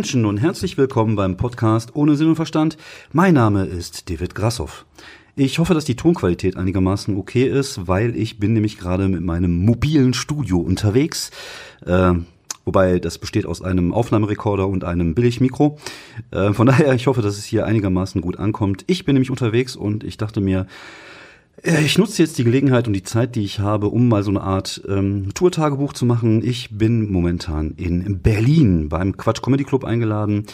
Menschen und herzlich willkommen beim Podcast Ohne Sinn und Verstand. Mein Name ist David Grassoff. Ich hoffe, dass die Tonqualität einigermaßen okay ist, weil ich bin nämlich gerade mit meinem mobilen Studio unterwegs. Äh, wobei das besteht aus einem Aufnahmerekorder und einem Billigmikro. Äh, von daher, ich hoffe, dass es hier einigermaßen gut ankommt. Ich bin nämlich unterwegs und ich dachte mir, ich nutze jetzt die Gelegenheit und die Zeit, die ich habe, um mal so eine Art ähm, Tourtagebuch zu machen. Ich bin momentan in Berlin beim Quatsch Comedy Club eingeladen.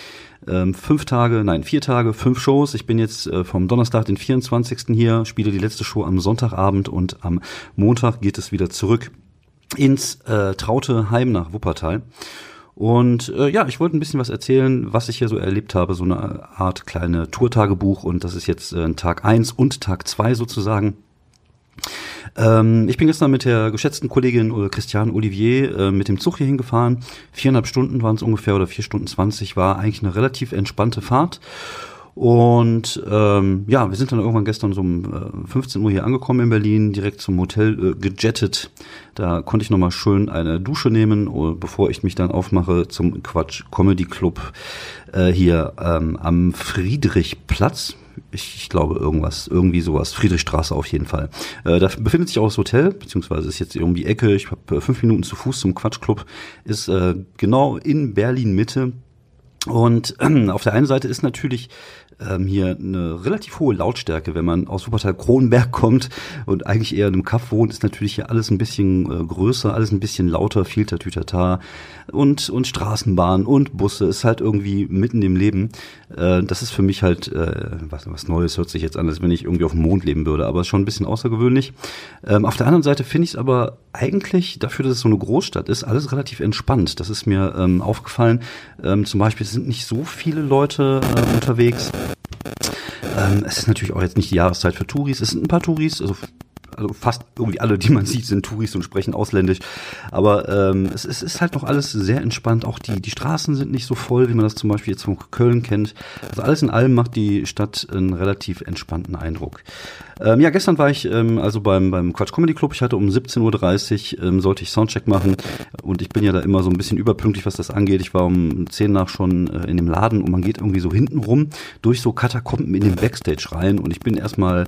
Ähm, fünf Tage, nein, vier Tage, fünf Shows. Ich bin jetzt äh, vom Donnerstag, den 24. hier, spiele die letzte Show am Sonntagabend und am Montag geht es wieder zurück ins äh, traute Heim nach Wuppertal. Und äh, ja, ich wollte ein bisschen was erzählen, was ich hier so erlebt habe, so eine Art kleine Tourtagebuch und das ist jetzt äh, Tag eins und Tag zwei sozusagen. Ähm, ich bin gestern mit der geschätzten Kollegin äh, Christiane Olivier äh, mit dem Zug hier hingefahren. Viereinhalb Stunden waren es ungefähr oder vier Stunden zwanzig, war eigentlich eine relativ entspannte Fahrt. Und ähm, ja, wir sind dann irgendwann gestern so um äh, 15 Uhr hier angekommen in Berlin, direkt zum Hotel äh, gejettet. Da konnte ich nochmal schön eine Dusche nehmen, uh, bevor ich mich dann aufmache zum Quatsch Comedy Club äh, hier ähm, am Friedrichplatz. Ich, ich glaube irgendwas, irgendwie sowas, Friedrichstraße auf jeden Fall. Äh, da befindet sich auch das Hotel, beziehungsweise ist jetzt irgendwie Ecke, ich habe äh, fünf Minuten zu Fuß zum Quatschclub, ist äh, genau in Berlin Mitte. Und auf der einen Seite ist natürlich ähm, hier eine relativ hohe Lautstärke. Wenn man aus Wuppertal Kronenberg kommt und eigentlich eher in einem Kaff wohnt, ist natürlich hier alles ein bisschen äh, größer, alles ein bisschen lauter, viel Tatütata und, und Straßenbahn und Busse ist halt irgendwie mitten im Leben. Äh, das ist für mich halt äh, was, was Neues, hört sich jetzt an, als wenn ich irgendwie auf dem Mond leben würde, aber ist schon ein bisschen außergewöhnlich. Ähm, auf der anderen Seite finde ich es aber eigentlich, dafür, dass es so eine Großstadt ist, alles relativ entspannt. Das ist mir ähm, aufgefallen. Ähm, zum Beispiel sind nicht so viele Leute äh, unterwegs. Ähm, es ist natürlich auch jetzt nicht die Jahreszeit für Touris. Es sind ein paar Touris, also also fast irgendwie alle, die man sieht, sind Touris und sprechen ausländisch. Aber ähm, es, es ist halt noch alles sehr entspannt. Auch die, die Straßen sind nicht so voll, wie man das zum Beispiel jetzt von Köln kennt. Also alles in allem macht die Stadt einen relativ entspannten Eindruck. Ähm, ja, gestern war ich ähm, also beim, beim Quatsch Comedy Club. Ich hatte um 17.30 Uhr ähm, sollte ich Soundcheck machen. Und ich bin ja da immer so ein bisschen überpünktlich, was das angeht. Ich war um 10 nach schon äh, in dem Laden und man geht irgendwie so hinten rum durch so Katakomben in den Backstage rein. Und ich bin erstmal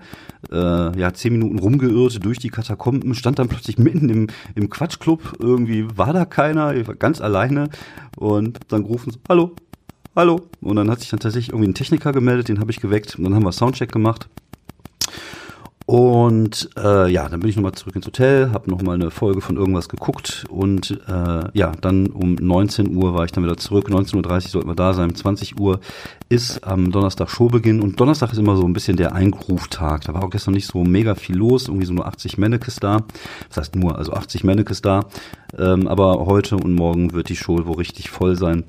äh, ja, 10 Minuten rumgeirrt durch die Katakomben, stand dann plötzlich mitten im, im Quatschclub. Irgendwie war da keiner, ich war ganz alleine. Und dann gerufen so, hallo, hallo. Und dann hat sich dann tatsächlich irgendwie ein Techniker gemeldet, den habe ich geweckt. Und dann haben wir Soundcheck gemacht. Und äh, ja, dann bin ich nochmal zurück ins Hotel, habe nochmal eine Folge von irgendwas geguckt und äh, ja, dann um 19 Uhr war ich dann wieder zurück. 19.30 Uhr sollten wir da sein. 20 Uhr ist am Donnerstag Showbeginn und Donnerstag ist immer so ein bisschen der Eingroove-Tag. Da war auch gestern nicht so mega viel los, irgendwie so nur 80 Mannekes da. Das heißt nur, also 80 Mannekes da. Ähm, aber heute und morgen wird die Show wohl richtig voll sein.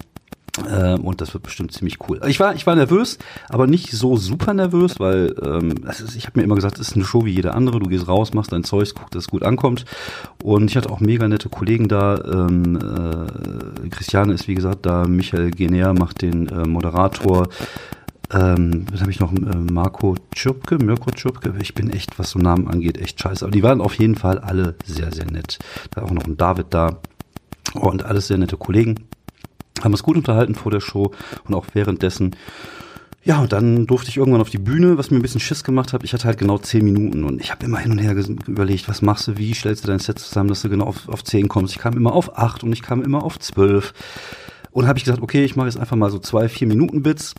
Ähm, und das wird bestimmt ziemlich cool. Ich war, ich war nervös, aber nicht so super nervös, weil ähm, ist, ich habe mir immer gesagt, es ist eine Show wie jede andere. Du gehst raus, machst dein Zeug, guckst, dass es gut ankommt. Und ich hatte auch mega nette Kollegen da. Ähm, äh, Christiane ist wie gesagt da, Michael Gener macht den äh, Moderator. Ähm, was habe ich noch? Äh, Marco Tschirpke, Mirko Tschirpke. Ich bin echt, was so Namen angeht, echt scheiße. Aber die waren auf jeden Fall alle sehr, sehr nett. Da auch noch ein David da. Und alles sehr nette Kollegen haben uns gut unterhalten vor der Show und auch währenddessen. Ja, und dann durfte ich irgendwann auf die Bühne, was mir ein bisschen Schiss gemacht hat. Ich hatte halt genau zehn Minuten und ich habe immer hin und her überlegt, was machst du, wie stellst du dein Set zusammen, dass du genau auf, auf zehn kommst. Ich kam immer auf acht und ich kam immer auf zwölf. Und habe ich gesagt, okay, ich mache jetzt einfach mal so zwei, vier Minuten Bits.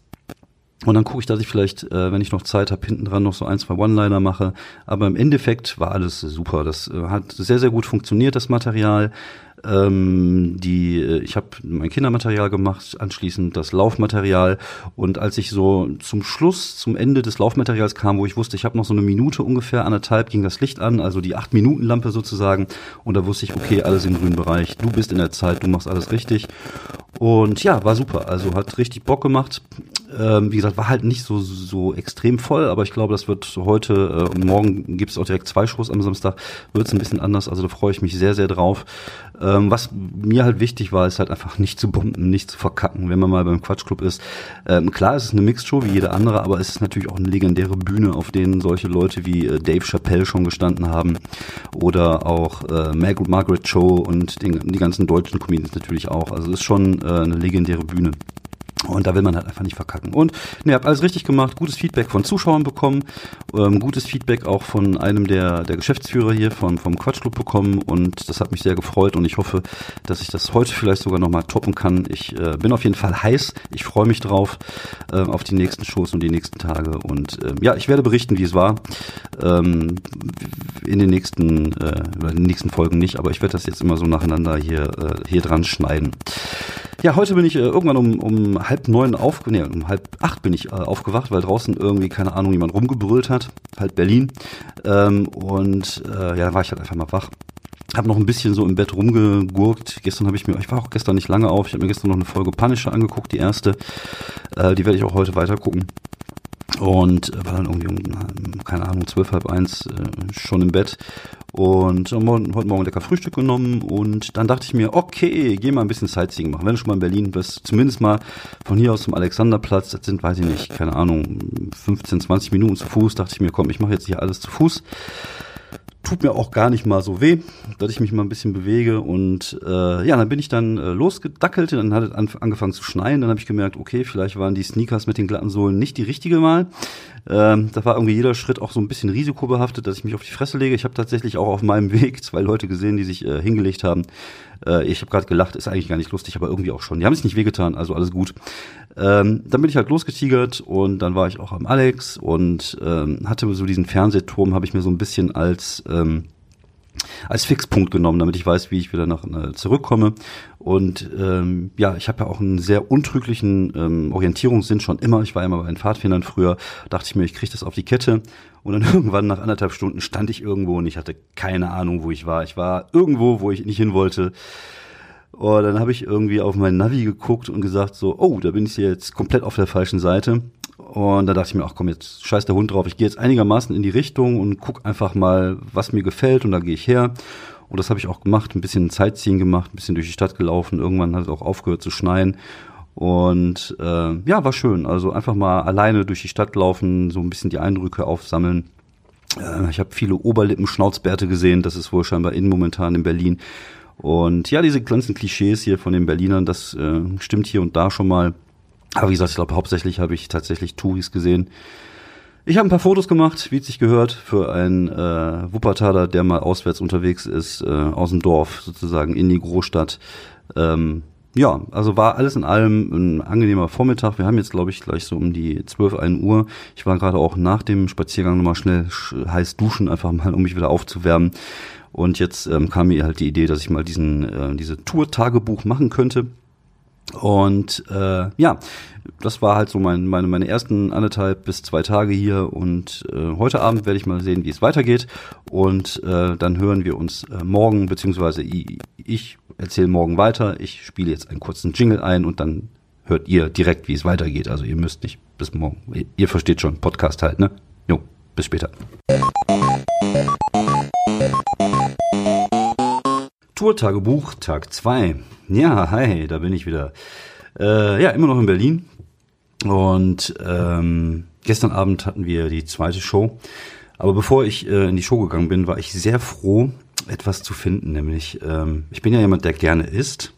Und dann gucke ich, dass ich vielleicht, äh, wenn ich noch Zeit habe, hinten dran noch so ein, zwei One-Liner mache. Aber im Endeffekt war alles super. Das äh, hat sehr, sehr gut funktioniert, das Material. Ähm, die, äh, ich habe mein Kindermaterial gemacht, anschließend das Laufmaterial. Und als ich so zum Schluss, zum Ende des Laufmaterials kam, wo ich wusste, ich habe noch so eine Minute ungefähr, anderthalb, ging das Licht an, also die acht Minuten Lampe sozusagen. Und da wusste ich, okay, alles im grünen Bereich. Du bist in der Zeit, du machst alles richtig. Und ja, war super. Also hat richtig Bock gemacht. Ähm, wie gesagt, war halt nicht so, so extrem voll, aber ich glaube, das wird heute äh, morgen gibt es auch direkt zwei Shows am Samstag, wird es ein bisschen anders. Also da freue ich mich sehr, sehr drauf. Ähm, was mir halt wichtig war, ist halt einfach nicht zu bomben, nicht zu verkacken, wenn man mal beim Quatschclub ist. Ähm, klar, es ist eine Mixed-Show wie jede andere, aber es ist natürlich auch eine legendäre Bühne, auf denen solche Leute wie äh, Dave Chappelle schon gestanden haben oder auch äh, Margaret, Margaret Cho und den, die ganzen deutschen Comedians natürlich auch. Also es ist schon äh, eine legendäre Bühne. Und da will man halt einfach nicht verkacken. Und ne, hab alles richtig gemacht, gutes Feedback von Zuschauern bekommen, ähm, gutes Feedback auch von einem der, der Geschäftsführer hier vom, vom Quatschclub bekommen und das hat mich sehr gefreut und ich hoffe, dass ich das heute vielleicht sogar nochmal toppen kann. Ich äh, bin auf jeden Fall heiß, ich freue mich drauf, äh, auf die nächsten Shows und die nächsten Tage und äh, ja, ich werde berichten, wie es war. Ähm, in den nächsten, äh, in den nächsten Folgen nicht, aber ich werde das jetzt immer so nacheinander hier, äh, hier dran schneiden. Ja, heute bin ich äh, irgendwann um, um halb neun auf, nee, um halb acht bin ich äh, aufgewacht, weil draußen irgendwie, keine Ahnung, jemand rumgebrüllt hat, halt Berlin. Ähm, und äh, ja, da war ich halt einfach mal wach. Hab noch ein bisschen so im Bett rumgegurkt. Gestern habe ich mir, ich war auch gestern nicht lange auf, ich habe mir gestern noch eine Folge Punisher angeguckt, die erste. Äh, die werde ich auch heute weiter gucken. Und war dann irgendwie um, keine Ahnung, zwölf, halb eins äh, schon im Bett. Und heute Morgen lecker Frühstück genommen. Und dann dachte ich mir, okay, geh mal ein bisschen Sightseeing machen. Wenn du schon mal in Berlin bist, zumindest mal von hier aus zum Alexanderplatz, das sind, weiß ich nicht, keine Ahnung, 15, 20 Minuten zu Fuß, dachte ich mir, komm, ich mache jetzt hier alles zu Fuß tut mir auch gar nicht mal so weh, dass ich mich mal ein bisschen bewege. Und äh, ja, dann bin ich dann äh, losgedackelt, dann hat es an, angefangen zu schneien. Dann habe ich gemerkt, okay, vielleicht waren die Sneakers mit den glatten Sohlen nicht die richtige Wahl. Ähm, da war irgendwie jeder Schritt auch so ein bisschen risikobehaftet, dass ich mich auf die Fresse lege. Ich habe tatsächlich auch auf meinem Weg zwei Leute gesehen, die sich äh, hingelegt haben. Äh, ich habe gerade gelacht, ist eigentlich gar nicht lustig, aber irgendwie auch schon. Die haben sich nicht wehgetan, also alles gut. Ähm, dann bin ich halt losgetigert und dann war ich auch am Alex und ähm, hatte so diesen Fernsehturm, habe ich mir so ein bisschen als ähm, als Fixpunkt genommen, damit ich weiß, wie ich wieder nach äh, zurückkomme. Und ähm, ja, ich habe ja auch einen sehr untrüglichen ähm, Orientierungssinn schon immer. Ich war immer bei den Pfadfindern früher, dachte ich mir, ich kriege das auf die Kette. Und dann irgendwann nach anderthalb Stunden stand ich irgendwo und ich hatte keine Ahnung, wo ich war. Ich war irgendwo, wo ich nicht hin wollte. Und dann habe ich irgendwie auf mein Navi geguckt und gesagt so, oh, da bin ich jetzt komplett auf der falschen Seite. Und da dachte ich mir, ach komm, jetzt scheiß der Hund drauf. Ich gehe jetzt einigermaßen in die Richtung und guck einfach mal, was mir gefällt und da gehe ich her. Und das habe ich auch gemacht, ein bisschen Zeitziehen gemacht, ein bisschen durch die Stadt gelaufen. Irgendwann hat es auch aufgehört zu schneien. Und äh, ja, war schön. Also einfach mal alleine durch die Stadt laufen, so ein bisschen die Eindrücke aufsammeln. Äh, ich habe viele Oberlippen-Schnauzbärte gesehen. Das ist wohl scheinbar in momentan in Berlin. Und ja, diese ganzen Klischees hier von den Berlinern, das äh, stimmt hier und da schon mal. Aber wie gesagt, ich glaube, hauptsächlich habe ich tatsächlich Touris gesehen. Ich habe ein paar Fotos gemacht, wie es sich gehört, für einen äh, Wuppertaler, der mal auswärts unterwegs ist, äh, aus dem Dorf sozusagen in die Großstadt. Ähm, ja, also war alles in allem ein angenehmer Vormittag. Wir haben jetzt, glaube ich, gleich so um die 12, 1 Uhr. Ich war gerade auch nach dem Spaziergang nochmal schnell heiß duschen, einfach mal, um mich wieder aufzuwärmen. Und jetzt ähm, kam mir halt die Idee, dass ich mal diesen äh, diese Tour-Tagebuch machen könnte. Und äh, ja, das war halt so mein, meine, meine ersten anderthalb bis zwei Tage hier. Und äh, heute Abend werde ich mal sehen, wie es weitergeht. Und äh, dann hören wir uns äh, morgen, beziehungsweise ich, ich erzähle morgen weiter. Ich spiele jetzt einen kurzen Jingle ein und dann hört ihr direkt, wie es weitergeht. Also ihr müsst nicht bis morgen. Ihr, ihr versteht schon, Podcast halt, ne? Jo, bis später. Tourtagebuch Tag 2. Ja, hi, da bin ich wieder. Äh, ja, immer noch in Berlin. Und ähm, gestern Abend hatten wir die zweite Show. Aber bevor ich äh, in die Show gegangen bin, war ich sehr froh, etwas zu finden. Nämlich, ähm, ich bin ja jemand, der gerne isst.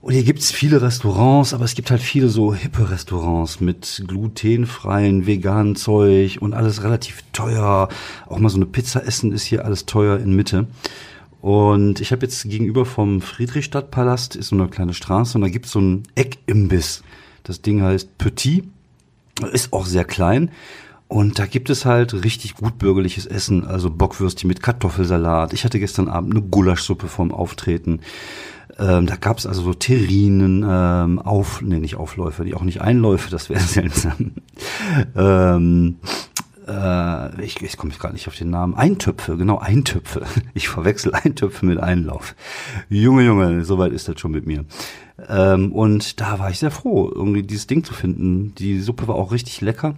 Und hier gibt's viele Restaurants, aber es gibt halt viele so hippe Restaurants mit glutenfreien, veganen Zeug und alles relativ teuer. Auch mal so eine Pizza essen ist hier alles teuer in Mitte. Und ich habe jetzt gegenüber vom Friedrichstadtpalast ist so eine kleine Straße und da gibt's so einen Eckimbiss. Das Ding heißt Petit, ist auch sehr klein. Und da gibt es halt richtig gut bürgerliches Essen, also Bockwürstchen mit Kartoffelsalat. Ich hatte gestern Abend eine Gulaschsuppe vorm Auftreten. Ähm, da gab es also so Terrinen, ähm, auf, nee, nicht Aufläufe, die auch nicht Einläufe, das wäre seltsam. ähm, äh, ich, ich komme gerade nicht auf den Namen, Eintöpfe, genau, Eintöpfe. Ich verwechsel Eintöpfe mit Einlauf. Junge, Junge, soweit ist das schon mit mir. Ähm, und da war ich sehr froh, irgendwie dieses Ding zu finden. Die Suppe war auch richtig lecker.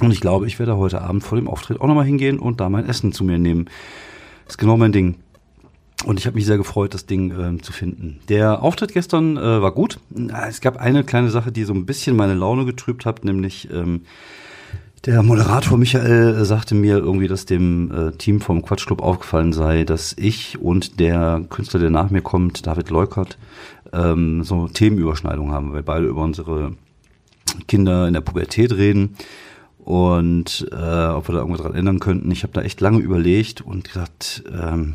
Und ich glaube, ich werde heute Abend vor dem Auftritt auch nochmal hingehen und da mein Essen zu mir nehmen. Ist genau mein Ding. Und ich habe mich sehr gefreut, das Ding ähm, zu finden. Der Auftritt gestern äh, war gut. Es gab eine kleine Sache, die so ein bisschen meine Laune getrübt hat, nämlich ähm, der Moderator Michael äh, sagte mir irgendwie, dass dem äh, Team vom Quatschclub aufgefallen sei, dass ich und der Künstler, der nach mir kommt, David Leukert, ähm, so Themenüberschneidungen haben, weil wir beide über unsere Kinder in der Pubertät reden und äh, ob wir da irgendwas dran ändern könnten. Ich habe da echt lange überlegt und gesagt, ähm,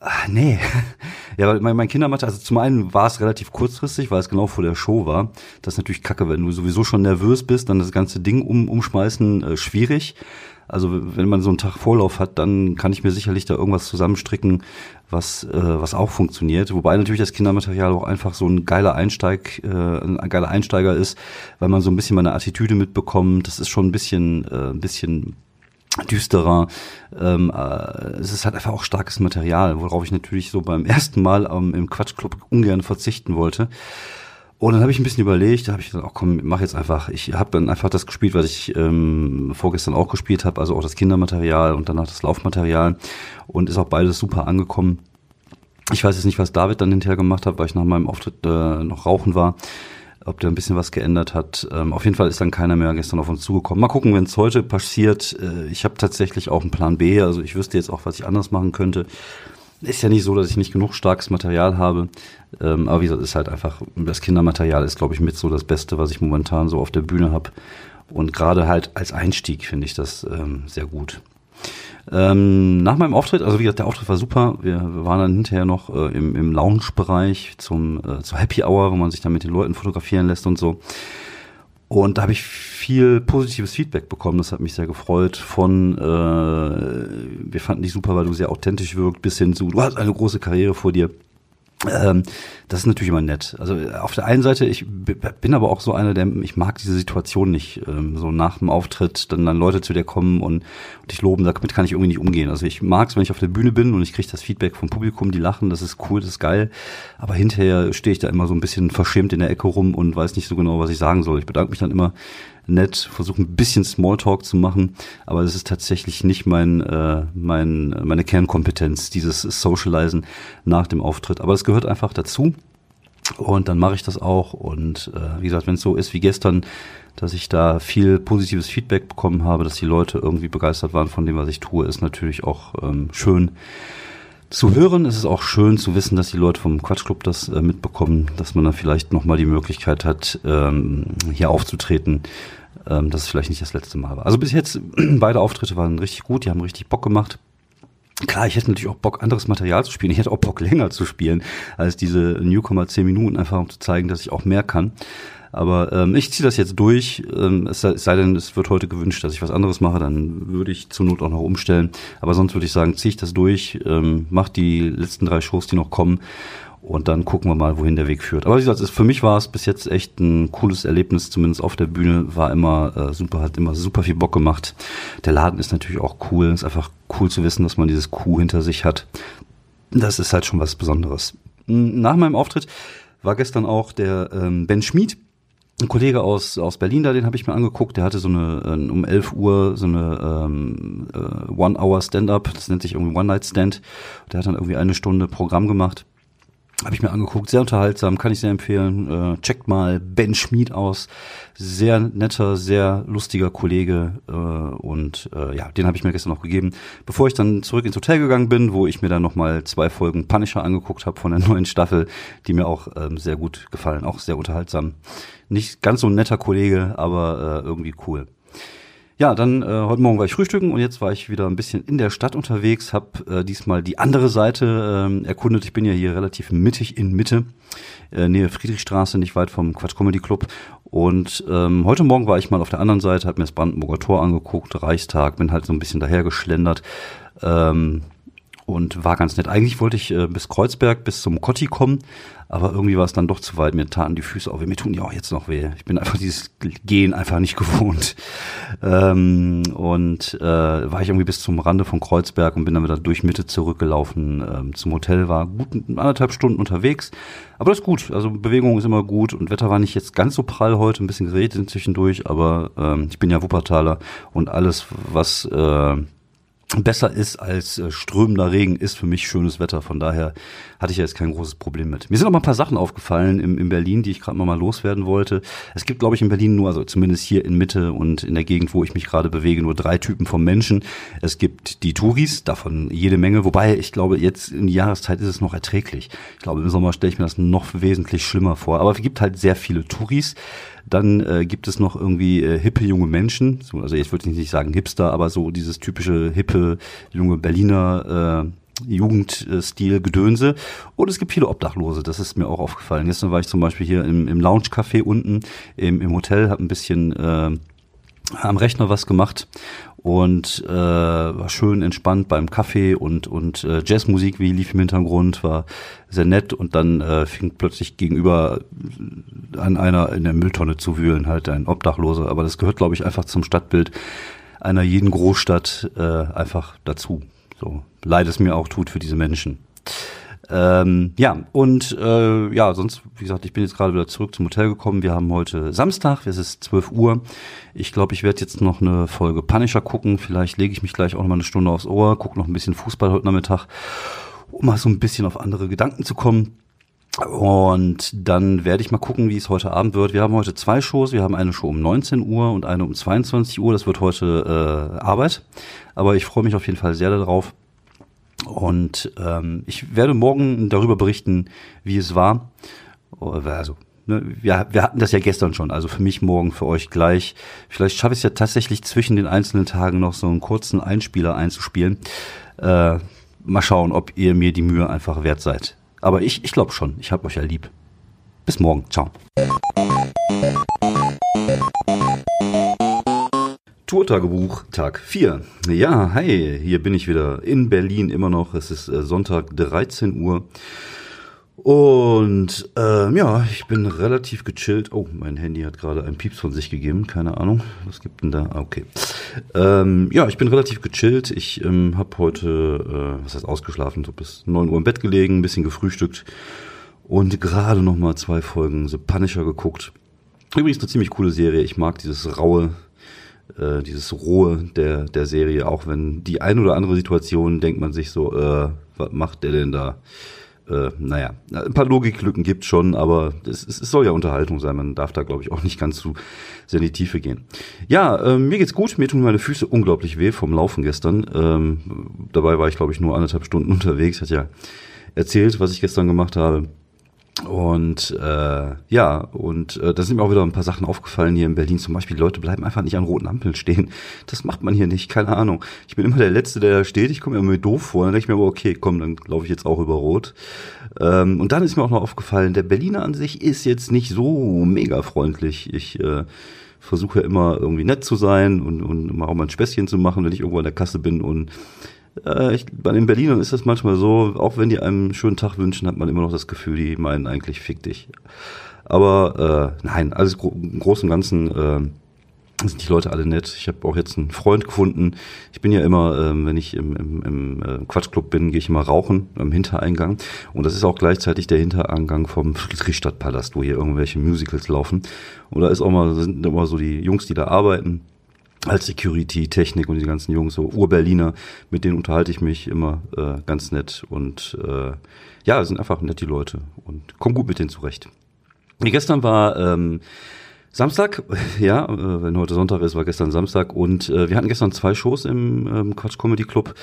ach, nee. ja, weil mein, mein Kindermathe, also zum einen war es relativ kurzfristig, weil es genau vor der Show war. Das ist natürlich kacke, wenn du sowieso schon nervös bist, dann das ganze Ding um, umschmeißen, äh, schwierig. Also wenn man so einen Tag Vorlauf hat, dann kann ich mir sicherlich da irgendwas zusammenstricken, was, äh, was auch funktioniert. Wobei natürlich das Kindermaterial auch einfach so ein geiler Einsteig, äh, ein geiler Einsteiger ist, weil man so ein bisschen meine Attitüde mitbekommt. Das ist schon ein bisschen, äh, ein bisschen düsterer. Ähm, äh, es ist halt einfach auch starkes Material, worauf ich natürlich so beim ersten Mal ähm, im Quatschclub ungern verzichten wollte. Und dann habe ich ein bisschen überlegt, da habe ich gesagt, ach komm, mach jetzt einfach. Ich habe dann einfach das gespielt, was ich ähm, vorgestern auch gespielt habe, also auch das Kindermaterial und danach das Laufmaterial. Und ist auch beides super angekommen. Ich weiß jetzt nicht, was David dann hinterher gemacht hat, weil ich nach meinem Auftritt äh, noch rauchen war. Ob der ein bisschen was geändert hat. Ähm, auf jeden Fall ist dann keiner mehr gestern auf uns zugekommen. Mal gucken, wenn es heute passiert. Äh, ich habe tatsächlich auch einen Plan B. Also ich wüsste jetzt auch, was ich anders machen könnte. Ist ja nicht so, dass ich nicht genug starkes Material habe. Ähm, aber wie gesagt, ist halt einfach, das Kindermaterial ist, glaube ich, mit so das Beste, was ich momentan so auf der Bühne habe. Und gerade halt als Einstieg finde ich das ähm, sehr gut. Ähm, nach meinem Auftritt, also wie gesagt, der Auftritt war super. Wir, wir waren dann hinterher noch äh, im, im Lounge-Bereich zum äh, zur Happy Hour, wo man sich dann mit den Leuten fotografieren lässt und so. Und da habe ich viel positives Feedback bekommen. Das hat mich sehr gefreut. Von äh, wir fanden dich super, weil du sehr authentisch wirkt, bis hin zu du hast eine große Karriere vor dir. Ähm, das ist natürlich immer nett. Also auf der einen Seite, ich bin aber auch so einer, der ich mag diese Situation nicht. Ähm, so nach dem Auftritt dann, dann Leute zu dir kommen und, und dich loben, damit kann ich irgendwie nicht umgehen. Also ich mag es, wenn ich auf der Bühne bin und ich kriege das Feedback vom Publikum, die lachen, das ist cool, das ist geil. Aber hinterher stehe ich da immer so ein bisschen verschämt in der Ecke rum und weiß nicht so genau, was ich sagen soll. Ich bedanke mich dann immer nett, versuche ein bisschen Smalltalk zu machen, aber das ist tatsächlich nicht mein, äh, mein, meine Kernkompetenz, dieses Socializen nach dem Auftritt. Aber es gehört einfach dazu. Und dann mache ich das auch. Und äh, wie gesagt, wenn es so ist wie gestern, dass ich da viel positives Feedback bekommen habe, dass die Leute irgendwie begeistert waren von dem, was ich tue, ist natürlich auch ähm, schön zu hören. Es ist auch schön zu wissen, dass die Leute vom Quatschclub das äh, mitbekommen, dass man dann vielleicht nochmal die Möglichkeit hat, ähm, hier aufzutreten ähm, dass es vielleicht nicht das letzte Mal war. Also bis jetzt, beide Auftritte waren richtig gut, die haben richtig Bock gemacht. Klar, ich hätte natürlich auch Bock, anderes Material zu spielen. Ich hätte auch Bock, länger zu spielen, als diese Newcomer 10 Minuten, einfach um zu zeigen, dass ich auch mehr kann. Aber ähm, ich ziehe das jetzt durch. Ähm, es sei denn, es wird heute gewünscht, dass ich was anderes mache, dann würde ich zur Not auch noch umstellen. Aber sonst würde ich sagen, ziehe ich das durch, ähm, mach die letzten drei Shows, die noch kommen und dann gucken wir mal, wohin der Weg führt. Aber wie gesagt, für mich war es bis jetzt echt ein cooles Erlebnis, zumindest auf der Bühne. War immer äh, super, hat immer super viel Bock gemacht. Der Laden ist natürlich auch cool. Ist einfach cool zu wissen, dass man dieses Kuh hinter sich hat. Das ist halt schon was Besonderes. Nach meinem Auftritt war gestern auch der ähm, Ben Schmid, ein Kollege aus, aus Berlin da, den habe ich mir angeguckt, der hatte so eine, äh, um 11 Uhr so eine ähm, äh, One-Hour-Stand-Up, das nennt sich irgendwie One-Night-Stand. Der hat dann irgendwie eine Stunde Programm gemacht. Habe ich mir angeguckt, sehr unterhaltsam, kann ich sehr empfehlen. Äh, checkt mal Ben Schmid aus. Sehr netter, sehr lustiger Kollege. Äh, und äh, ja, den habe ich mir gestern noch gegeben. Bevor ich dann zurück ins Hotel gegangen bin, wo ich mir dann nochmal zwei Folgen Punisher angeguckt habe von der neuen Staffel, die mir auch ähm, sehr gut gefallen, auch sehr unterhaltsam. Nicht ganz so ein netter Kollege, aber äh, irgendwie cool. Ja, dann äh, heute Morgen war ich frühstücken und jetzt war ich wieder ein bisschen in der Stadt unterwegs, habe äh, diesmal die andere Seite äh, erkundet. Ich bin ja hier relativ mittig in Mitte, äh, Nähe Friedrichstraße, nicht weit vom Quatsch Comedy Club. Und ähm, heute Morgen war ich mal auf der anderen Seite, habe mir das Brandenburger Tor angeguckt, Reichstag, bin halt so ein bisschen daher geschlendert. Ähm, und war ganz nett. Eigentlich wollte ich äh, bis Kreuzberg, bis zum Kotti kommen, aber irgendwie war es dann doch zu weit. Mir taten die Füße auf. Mir tun die auch jetzt noch weh. Ich bin einfach dieses Gehen einfach nicht gewohnt. Ähm, und äh, war ich irgendwie bis zum Rande von Kreuzberg und bin dann wieder durch Mitte zurückgelaufen ähm, zum Hotel. War gut anderthalb Stunden unterwegs, aber das ist gut. Also Bewegung ist immer gut und Wetter war nicht jetzt ganz so prall heute, ein bisschen geregnet zwischendurch, aber ähm, ich bin ja Wuppertaler und alles, was äh, besser ist als äh, strömender Regen, ist für mich schönes Wetter. Von daher hatte ich jetzt kein großes Problem mit. Mir sind noch mal ein paar Sachen aufgefallen im, in Berlin, die ich gerade mal loswerden wollte. Es gibt, glaube ich, in Berlin nur, also zumindest hier in Mitte und in der Gegend, wo ich mich gerade bewege, nur drei Typen von Menschen. Es gibt die Touris, davon jede Menge, wobei ich glaube, jetzt in die Jahreszeit ist es noch erträglich. Ich glaube, im Sommer stelle ich mir das noch wesentlich schlimmer vor. Aber es gibt halt sehr viele Touris. Dann äh, gibt es noch irgendwie äh, hippe junge Menschen, so, also ich würde nicht sagen Hipster, aber so dieses typische hippe junge Berliner äh, Jugendstil Gedönse. Und es gibt viele Obdachlose, das ist mir auch aufgefallen. Gestern war ich zum Beispiel hier im, im Lounge Café unten im, im Hotel, habe ein bisschen äh, am Rechner was gemacht und äh, war schön entspannt beim Kaffee und und äh, Jazzmusik wie lief im Hintergrund war sehr nett. Und dann äh, fing plötzlich gegenüber an einer in der Mülltonne zu wühlen halt ein Obdachloser. Aber das gehört glaube ich einfach zum Stadtbild einer jeden Großstadt äh, einfach dazu so leid es mir auch tut für diese Menschen ähm, ja, und äh, ja, sonst, wie gesagt, ich bin jetzt gerade wieder zurück zum Hotel gekommen. Wir haben heute Samstag, es ist 12 Uhr. Ich glaube, ich werde jetzt noch eine Folge Punisher gucken. Vielleicht lege ich mich gleich auch noch mal eine Stunde aufs Ohr, gucke noch ein bisschen Fußball heute Nachmittag, um mal so ein bisschen auf andere Gedanken zu kommen. Und dann werde ich mal gucken, wie es heute Abend wird. Wir haben heute zwei Shows. Wir haben eine Show um 19 Uhr und eine um 22 Uhr. Das wird heute äh, Arbeit. Aber ich freue mich auf jeden Fall sehr darauf. Und ähm, ich werde morgen darüber berichten, wie es war. Also, ne, wir, wir hatten das ja gestern schon, also für mich morgen, für euch gleich. Vielleicht schaffe ich es ja tatsächlich zwischen den einzelnen Tagen noch so einen kurzen Einspieler einzuspielen. Äh, mal schauen, ob ihr mir die Mühe einfach wert seid. Aber ich, ich glaube schon, ich habe euch ja lieb. Bis morgen, ciao. Tourtagebuch, Tag 4. Ja, hi, hier bin ich wieder in Berlin immer noch. Es ist äh, Sonntag 13 Uhr. Und äh, ja, ich bin relativ gechillt. Oh, mein Handy hat gerade einen Pieps von sich gegeben. Keine Ahnung. Was gibt denn da? Ah, okay. Ähm, ja, ich bin relativ gechillt. Ich ähm, habe heute, äh, was heißt ausgeschlafen, so bis 9 Uhr im Bett gelegen, ein bisschen gefrühstückt und gerade noch mal zwei Folgen The Punisher geguckt. Übrigens eine ziemlich coole Serie. Ich mag dieses raue, äh, dieses Rohe der, der Serie, auch wenn die ein oder andere Situation denkt man sich so, äh, was macht der denn da? Äh, naja, ein paar Logiklücken gibt schon, aber es, es soll ja Unterhaltung sein. Man darf da, glaube ich, auch nicht ganz zu sehr in die Tiefe gehen. Ja, äh, mir geht's gut. Mir tun meine Füße unglaublich weh vom Laufen gestern. Ähm, dabei war ich, glaube ich, nur anderthalb Stunden unterwegs. Hat ja erzählt, was ich gestern gemacht habe. Und äh, ja, und äh, da sind mir auch wieder ein paar Sachen aufgefallen hier in Berlin. Zum Beispiel, Leute bleiben einfach nicht an roten Ampeln stehen. Das macht man hier nicht, keine Ahnung. Ich bin immer der Letzte, der da steht. Ich komme mir immer doof vor. Dann denke ich mir aber, okay, komm, dann laufe ich jetzt auch über Rot. Ähm, und dann ist mir auch noch aufgefallen, der Berliner an sich ist jetzt nicht so mega freundlich. Ich äh, versuche ja immer irgendwie nett zu sein und, und mal auch mal ein Späßchen zu machen, wenn ich irgendwo an der Kasse bin und äh, ich, bei den Berlinern ist das manchmal so, auch wenn die einem einen schönen Tag wünschen, hat man immer noch das Gefühl, die meinen eigentlich fick dich. Aber äh, nein, alles gro im Großen und Ganzen äh, sind die Leute alle nett. Ich habe auch jetzt einen Freund gefunden. Ich bin ja immer, ähm, wenn ich im, im, im äh, Quatschclub bin, gehe ich immer rauchen am Hintereingang. Und das ist auch gleichzeitig der Hintereingang vom Friedrichstadtpalast, wo hier irgendwelche Musicals laufen. Und da ist auch mal, sind immer so die Jungs, die da arbeiten als Security, Technik und die ganzen Jungs, so Ur-Berliner, mit denen unterhalte ich mich immer äh, ganz nett und äh, ja, sind einfach nett die Leute und komm gut mit denen zurecht. Wie gestern war ähm, Samstag, ja, äh, wenn heute Sonntag ist, war gestern Samstag und äh, wir hatten gestern zwei Shows im ähm, Quatsch Comedy Club.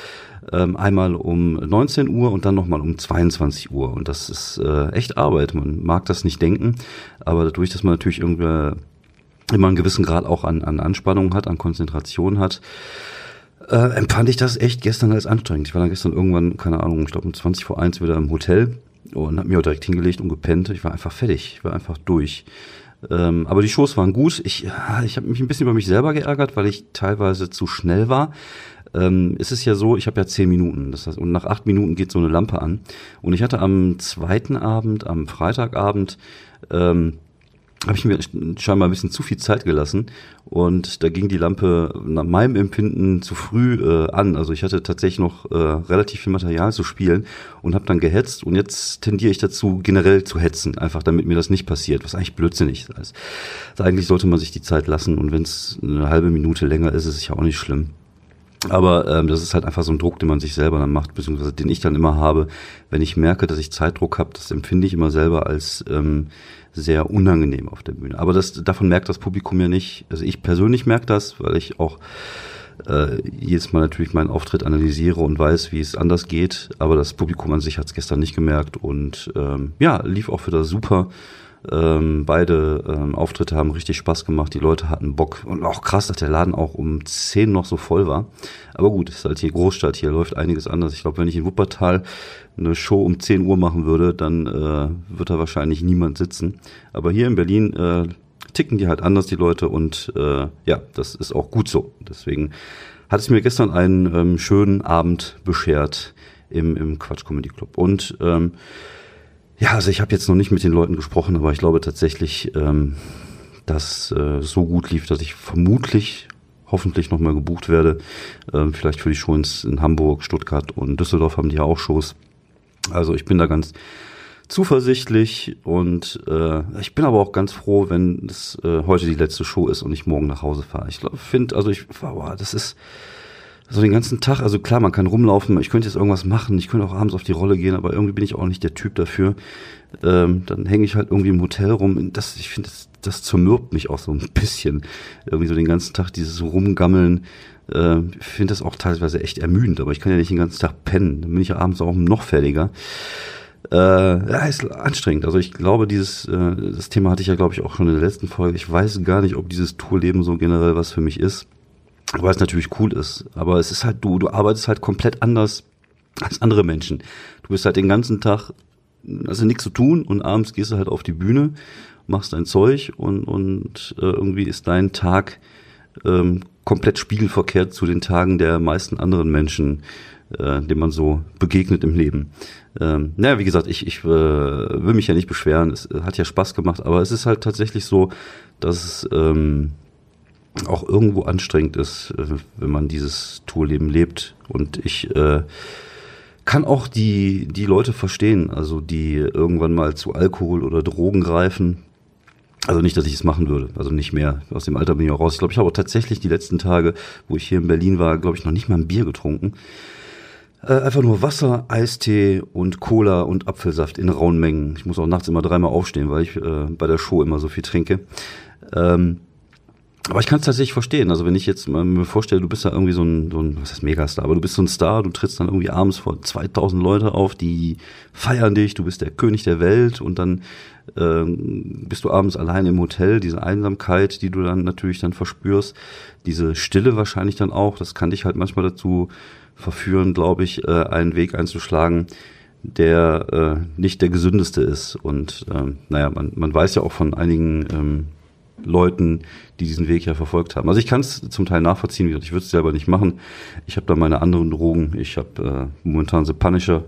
Ähm, einmal um 19 Uhr und dann nochmal um 22 Uhr. Und das ist äh, echt Arbeit. Man mag das nicht denken, aber dadurch, dass man natürlich irgendwie immer einen gewissen Grad auch an, an Anspannung hat, an Konzentration hat, äh, empfand ich das echt gestern als anstrengend. Ich war dann gestern irgendwann, keine Ahnung, ich glaube um 20 vor 1 wieder im Hotel und habe mir auch direkt hingelegt und gepennt. Ich war einfach fertig, ich war einfach durch. Ähm, aber die Shows waren gut. Ich, ich habe mich ein bisschen über mich selber geärgert, weil ich teilweise zu schnell war. Ähm, es ist ja so, ich habe ja zehn Minuten. Das heißt, und nach acht Minuten geht so eine Lampe an. Und ich hatte am zweiten Abend, am Freitagabend, ähm, habe ich mir scheinbar ein bisschen zu viel Zeit gelassen und da ging die Lampe nach meinem Empfinden zu früh äh, an. Also ich hatte tatsächlich noch äh, relativ viel Material zu spielen und habe dann gehetzt und jetzt tendiere ich dazu generell zu hetzen, einfach damit mir das nicht passiert, was eigentlich blödsinnig ist. Also eigentlich sollte man sich die Zeit lassen und wenn es eine halbe Minute länger ist, ist es ja auch nicht schlimm. Aber ähm, das ist halt einfach so ein Druck, den man sich selber dann macht, beziehungsweise den ich dann immer habe, wenn ich merke, dass ich Zeitdruck habe, das empfinde ich immer selber als ähm, sehr unangenehm auf der Bühne. Aber das davon merkt das Publikum ja nicht. Also ich persönlich merke das, weil ich auch äh, jedes Mal natürlich meinen Auftritt analysiere und weiß, wie es anders geht. Aber das Publikum an sich hat es gestern nicht gemerkt und ähm, ja, lief auch wieder super. Ähm, beide ähm, Auftritte haben richtig Spaß gemacht, die Leute hatten Bock und auch krass, dass der Laden auch um 10 noch so voll war. Aber gut, ist halt hier Großstadt, hier läuft einiges anders. Ich glaube, wenn ich in Wuppertal eine Show um 10 Uhr machen würde, dann äh, wird da wahrscheinlich niemand sitzen. Aber hier in Berlin äh, ticken die halt anders, die Leute, und äh, ja, das ist auch gut so. Deswegen hat es mir gestern einen ähm, schönen Abend beschert im, im Quatsch Comedy Club. Und ähm, ja, also ich habe jetzt noch nicht mit den Leuten gesprochen, aber ich glaube tatsächlich, ähm, dass äh, so gut lief, dass ich vermutlich hoffentlich nochmal gebucht werde. Ähm, vielleicht für die Shows in Hamburg, Stuttgart und Düsseldorf haben die ja auch Shows. Also ich bin da ganz zuversichtlich und äh, ich bin aber auch ganz froh, wenn es äh, heute die letzte Show ist und ich morgen nach Hause fahre. Ich finde, also ich, wow, das ist so den ganzen Tag, also klar, man kann rumlaufen, ich könnte jetzt irgendwas machen, ich könnte auch abends auf die Rolle gehen, aber irgendwie bin ich auch nicht der Typ dafür. Ähm, dann hänge ich halt irgendwie im Hotel rum. Das, ich finde, das, das zermürbt mich auch so ein bisschen. Irgendwie so den ganzen Tag dieses Rumgammeln. Äh, ich finde das auch teilweise echt ermüdend, aber ich kann ja nicht den ganzen Tag pennen. Dann bin ich ja abends auch noch fertiger. Äh, ja, ist anstrengend. Also ich glaube, dieses äh, das Thema hatte ich ja, glaube ich, auch schon in der letzten Folge. Ich weiß gar nicht, ob dieses Tourleben so generell was für mich ist weil es natürlich cool ist. Aber es ist halt, du, du arbeitest halt komplett anders als andere Menschen. Du bist halt den ganzen Tag, also nichts zu tun und abends gehst du halt auf die Bühne, machst dein Zeug und, und äh, irgendwie ist dein Tag ähm, komplett spiegelverkehrt zu den Tagen der meisten anderen Menschen, äh, denen man so begegnet im Leben. Ähm, naja, wie gesagt, ich, ich äh, will mich ja nicht beschweren, es hat ja Spaß gemacht, aber es ist halt tatsächlich so, dass ähm, auch irgendwo anstrengend ist, äh, wenn man dieses Tourleben lebt. Und ich äh, kann auch die, die Leute verstehen, also die irgendwann mal zu Alkohol oder Drogen greifen. Also nicht, dass ich es machen würde, also nicht mehr. Aus dem Alter bin ich auch raus. Ich glaube, ich habe auch tatsächlich die letzten Tage, wo ich hier in Berlin war, glaube ich, noch nicht mal ein Bier getrunken. Äh, einfach nur Wasser, Eistee und Cola und Apfelsaft in rauen Mengen. Ich muss auch nachts immer dreimal aufstehen, weil ich äh, bei der Show immer so viel trinke. Ähm, aber ich kann es tatsächlich verstehen. Also wenn ich jetzt mir vorstelle, du bist ja irgendwie so ein, so ein, was heißt Megastar, aber du bist so ein Star, du trittst dann irgendwie abends vor 2000 Leute auf, die feiern dich, du bist der König der Welt und dann ähm, bist du abends allein im Hotel, diese Einsamkeit, die du dann natürlich dann verspürst, diese Stille wahrscheinlich dann auch, das kann dich halt manchmal dazu verführen, glaube ich, äh, einen Weg einzuschlagen, der äh, nicht der gesündeste ist. Und ähm, naja, man, man weiß ja auch von einigen ähm, Leuten, die diesen Weg ja verfolgt haben. Also ich kann es zum Teil nachvollziehen, ich würde es selber nicht machen. Ich habe da meine anderen Drogen. Ich habe äh, momentan The Punisher.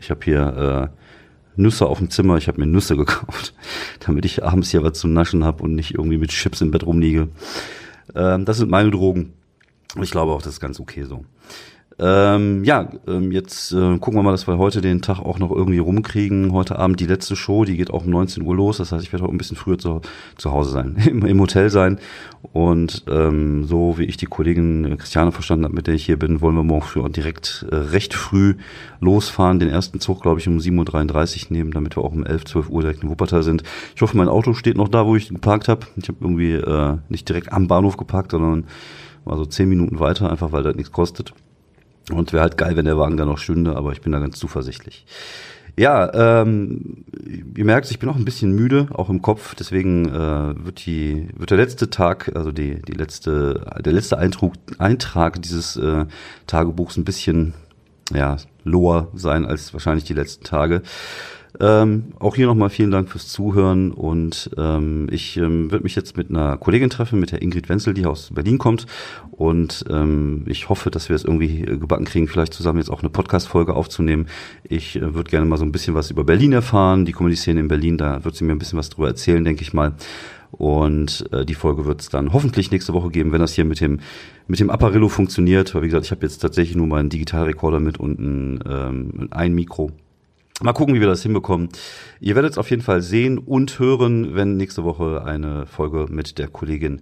Ich habe hier äh, Nüsse auf dem Zimmer. Ich habe mir Nüsse gekauft, damit ich abends hier was zu naschen habe und nicht irgendwie mit Chips im Bett rumliege. Ähm, das sind meine Drogen. Ich glaube auch, das ist ganz okay so. Ähm, ja, ähm, jetzt äh, gucken wir mal, dass wir heute den Tag auch noch irgendwie rumkriegen. Heute Abend die letzte Show, die geht auch um 19 Uhr los. Das heißt, ich werde auch ein bisschen früher zu, zu Hause sein, im, im Hotel sein. Und ähm, so wie ich die Kollegin Christiane verstanden habe, mit der ich hier bin, wollen wir morgen früh auch direkt äh, recht früh losfahren. Den ersten Zug, glaube ich, um 7.33 Uhr nehmen, damit wir auch um 11, 12 Uhr direkt in Wuppertal sind. Ich hoffe, mein Auto steht noch da, wo ich geparkt habe. Ich habe irgendwie äh, nicht direkt am Bahnhof geparkt, sondern war so zehn Minuten weiter, einfach weil das nichts kostet. Und wäre halt geil, wenn der Wagen da noch stünde, aber ich bin da ganz zuversichtlich. Ja, ähm, ihr merkt, ich bin auch ein bisschen müde, auch im Kopf. Deswegen äh, wird die wird der letzte Tag, also die die letzte der letzte Eintrag, Eintrag dieses äh, Tagebuchs ein bisschen ja lower sein als wahrscheinlich die letzten Tage. Ähm, auch hier nochmal vielen Dank fürs Zuhören und ähm, ich ähm, würde mich jetzt mit einer Kollegin treffen, mit der Ingrid Wenzel, die aus Berlin kommt und ähm, ich hoffe, dass wir es irgendwie gebacken kriegen, vielleicht zusammen jetzt auch eine Podcast-Folge aufzunehmen. Ich äh, würde gerne mal so ein bisschen was über Berlin erfahren, die Comedy-Szene in Berlin, da wird sie mir ein bisschen was drüber erzählen, denke ich mal. Und äh, die Folge wird es dann hoffentlich nächste Woche geben, wenn das hier mit dem mit dem Apparillo funktioniert. Weil wie gesagt, ich habe jetzt tatsächlich nur meinen Digitalrekorder mit und ein, ähm, ein Mikro Mal gucken, wie wir das hinbekommen. Ihr werdet es auf jeden Fall sehen und hören, wenn nächste Woche eine Folge mit der Kollegin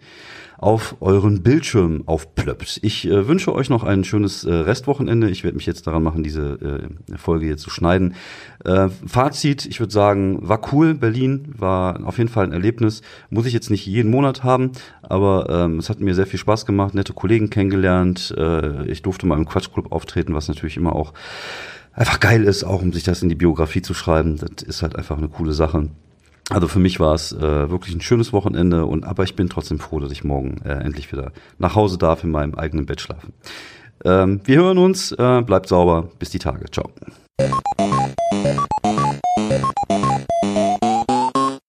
auf euren Bildschirm aufplöppt. Ich äh, wünsche euch noch ein schönes äh, Restwochenende. Ich werde mich jetzt daran machen, diese äh, Folge hier zu schneiden. Äh, Fazit, ich würde sagen, war cool. Berlin war auf jeden Fall ein Erlebnis. Muss ich jetzt nicht jeden Monat haben, aber ähm, es hat mir sehr viel Spaß gemacht, nette Kollegen kennengelernt. Äh, ich durfte mal im Quatschclub auftreten, was natürlich immer auch einfach geil ist, auch um sich das in die Biografie zu schreiben. Das ist halt einfach eine coole Sache. Also für mich war es äh, wirklich ein schönes Wochenende und aber ich bin trotzdem froh, dass ich morgen äh, endlich wieder nach Hause darf in meinem eigenen Bett schlafen. Ähm, wir hören uns, äh, bleibt sauber, bis die Tage. Ciao.